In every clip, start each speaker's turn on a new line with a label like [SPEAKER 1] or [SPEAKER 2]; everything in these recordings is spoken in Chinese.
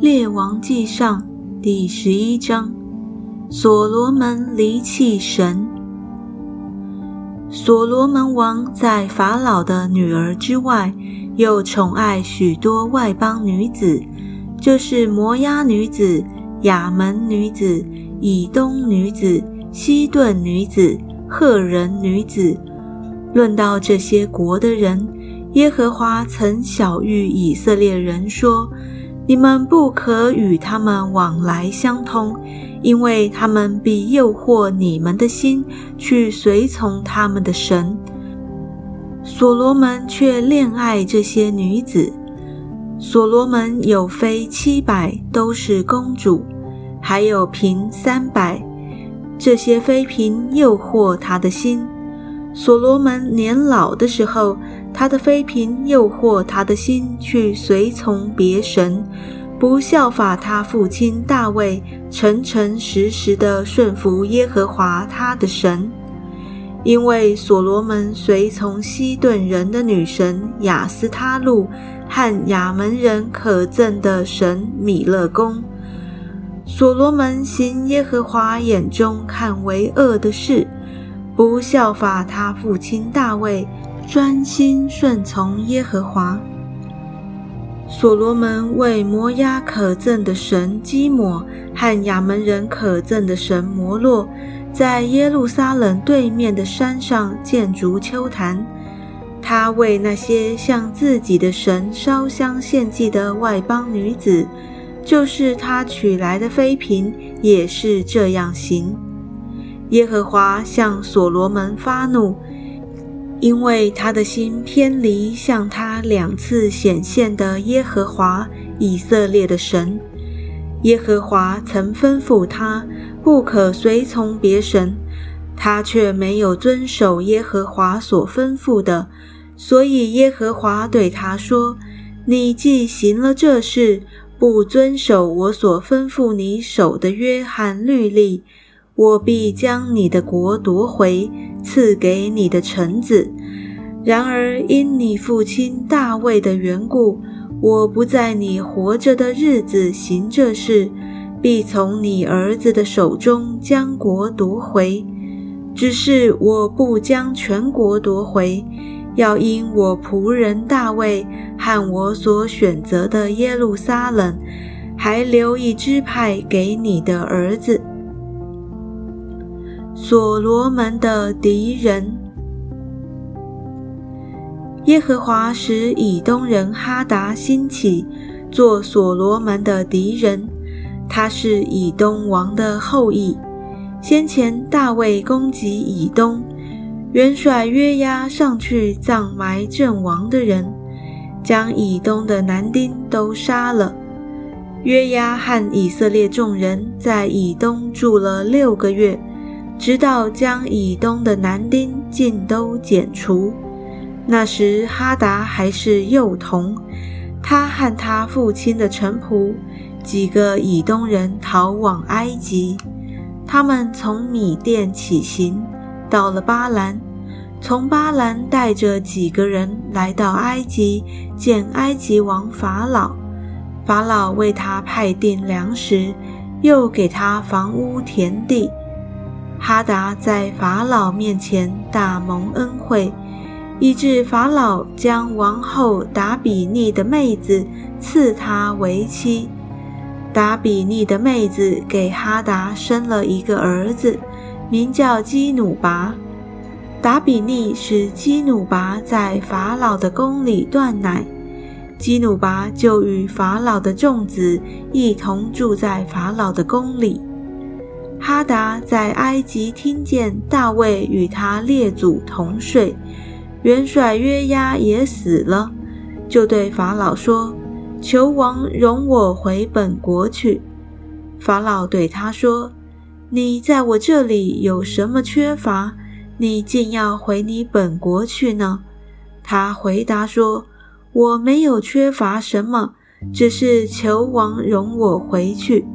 [SPEAKER 1] 列王记上第十一章：所罗门离弃神。所罗门王在法老的女儿之外，又宠爱许多外邦女子，就是摩押女子、亚门女子、以东女子、西顿女子、赫人女子。论到这些国的人，耶和华曾晓谕以色列人说。你们不可与他们往来相通，因为他们必诱惑你们的心去随从他们的神。所罗门却恋爱这些女子。所罗门有妃七百，都是公主，还有嫔三百。这些妃嫔诱惑他的心。所罗门年老的时候。他的妃嫔诱惑他的心去随从别神，不效法他父亲大卫，诚诚实实的顺服耶和华他的神。因为所罗门随从西顿人的女神雅斯他路和亚门人可憎的神米勒公，所罗门行耶和华眼中看为恶的事，不效法他父亲大卫。专心顺从耶和华。所罗门为摩押可憎的神基摩和亚门人可憎的神摩洛，在耶路撒冷对面的山上建筑丘坛。他为那些向自己的神烧香献祭的外邦女子，就是他娶来的妃嫔，也是这样行。耶和华向所罗门发怒。因为他的心偏离向他两次显现的耶和华以色列的神，耶和华曾吩咐他不可随从别神，他却没有遵守耶和华所吩咐的，所以耶和华对他说：“你既行了这事，不遵守我所吩咐你守的约翰律例。”我必将你的国夺回，赐给你的臣子。然而因你父亲大卫的缘故，我不在你活着的日子行这事，必从你儿子的手中将国夺回。只是我不将全国夺回，要因我仆人大卫和我所选择的耶路撒冷，还留一支派给你的儿子。所罗门的敌人，耶和华使以东人哈达兴起，做所罗门的敌人。他是以东王的后裔。先前大卫攻击以东，元帅约押上去葬埋阵亡的人，将以东的男丁都杀了。约押和以色列众人在以东住了六个月。直到将以东的男丁尽都剪除，那时哈达还是幼童，他和他父亲的臣仆几个以东人逃往埃及。他们从米甸起行，到了巴兰，从巴兰带着几个人来到埃及，见埃及王法老。法老为他派定粮食，又给他房屋田地。哈达在法老面前大蒙恩惠，以致法老将王后达比尼的妹子赐他为妻。达比尼的妹子给哈达生了一个儿子，名叫基努拔。达比尼使基努拔在法老的宫里断奶，基努拔就与法老的众子一同住在法老的宫里。哈达在埃及听见大卫与他列祖同睡，元帅约押也死了，就对法老说：“求王容我回本国去。”法老对他说：“你在我这里有什么缺乏？你竟要回你本国去呢？”他回答说：“我没有缺乏什么，只是求王容我回去。”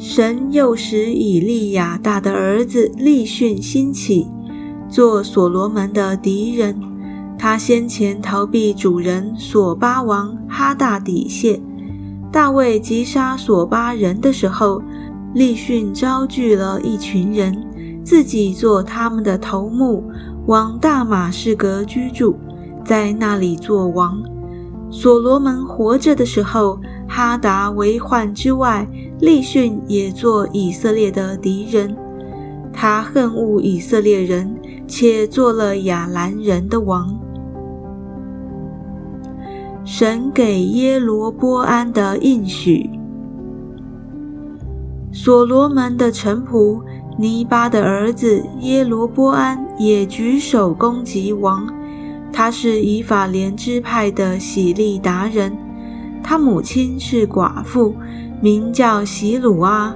[SPEAKER 1] 神又使以利亚大的儿子利逊兴起，做所罗门的敌人。他先前逃避主人所巴王哈大底谢，大卫击杀索巴人的时候，利逊招聚了一群人，自己做他们的头目，往大马士革居住，在那里做王。所罗门活着的时候，哈达为患之外，利逊也做以色列的敌人。他恨恶以色列人，且做了亚兰人的王。神给耶罗波安的应许。所罗门的臣仆尼巴的儿子耶罗波安也举手攻击王。他是以法莲支派的喜利达人，他母亲是寡妇，名叫喜鲁阿。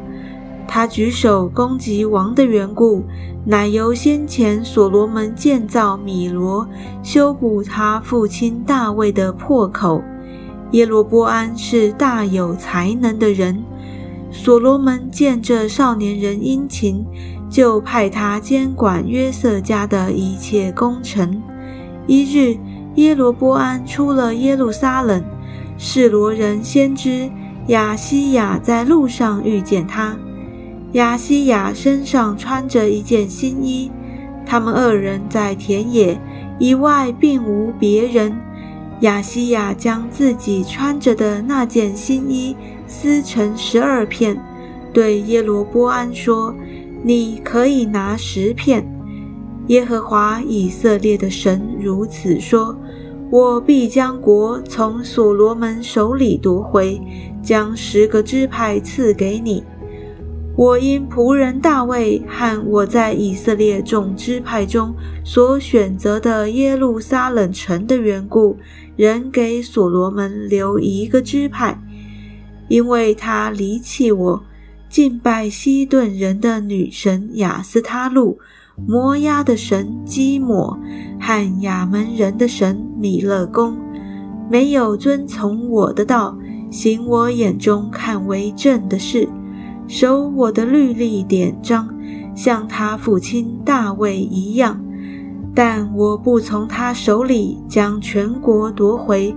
[SPEAKER 1] 他举手攻击王的缘故，乃由先前所罗门建造米罗，修补他父亲大卫的破口。耶罗波安是大有才能的人，所罗门见这少年人殷勤，就派他监管约瑟家的一切工程。一日，耶罗波安出了耶路撒冷，示罗人先知亚西亚在路上遇见他。亚西亚身上穿着一件新衣，他们二人在田野，以外并无别人。亚西亚将自己穿着的那件新衣撕成十二片，对耶罗波安说：“你可以拿十片。耶和华以色列的神如此说：我必将国从所罗门手里夺回，将十个支派赐给你。”我因仆人大卫和我在以色列众支派中所选择的耶路撒冷城的缘故，仍给所罗门留一个支派，因为他离弃我，敬拜西顿人的女神雅斯他路、摩押的神基抹和亚门人的神米勒公，没有遵从我的道，行我眼中看为正的事。守我的律例典章，像他父亲大卫一样，但我不从他手里将全国夺回，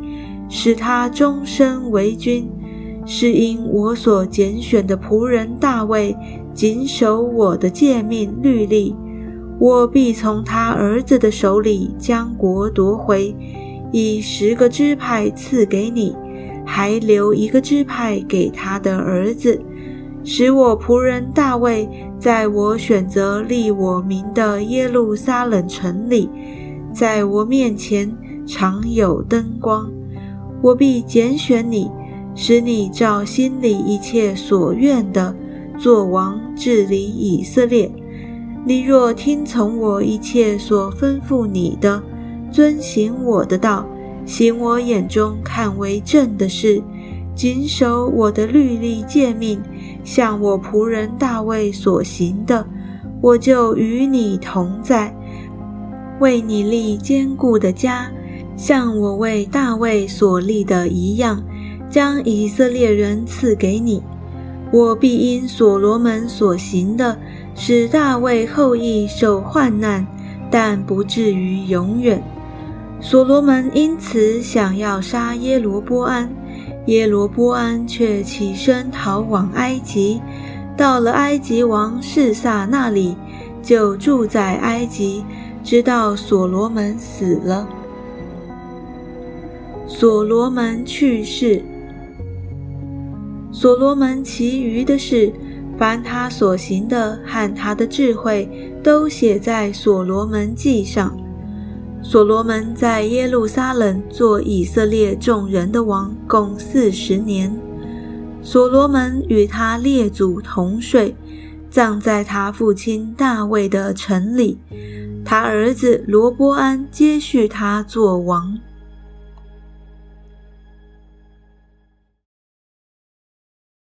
[SPEAKER 1] 使他终身为君，是因我所拣选的仆人大卫谨守我的诫命律例，我必从他儿子的手里将国夺回，以十个支派赐给你，还留一个支派给他的儿子。使我仆人大卫在我选择立我名的耶路撒冷城里，在我面前常有灯光。我必拣选你，使你照心里一切所愿的做王治理以色列。你若听从我一切所吩咐你的，遵行我的道，行我眼中看为正的事，谨守我的律例诫命。像我仆人大卫所行的，我就与你同在，为你立坚固的家，像我为大卫所立的一样，将以色列人赐给你。我必因所罗门所行的，使大卫后裔受患难，但不至于永远。所罗门因此想要杀耶罗波安。耶罗波安却起身逃往埃及，到了埃及王示撒那里，就住在埃及，直到所罗门死了。所罗门去世，所罗门其余的事，凡他所行的和他的智慧，都写在所罗门记上。所罗门在耶路撒冷做以色列众人的王，共四十年。所罗门与他列祖同睡，葬在他父亲大卫的城里。他儿子罗波安接续他做王。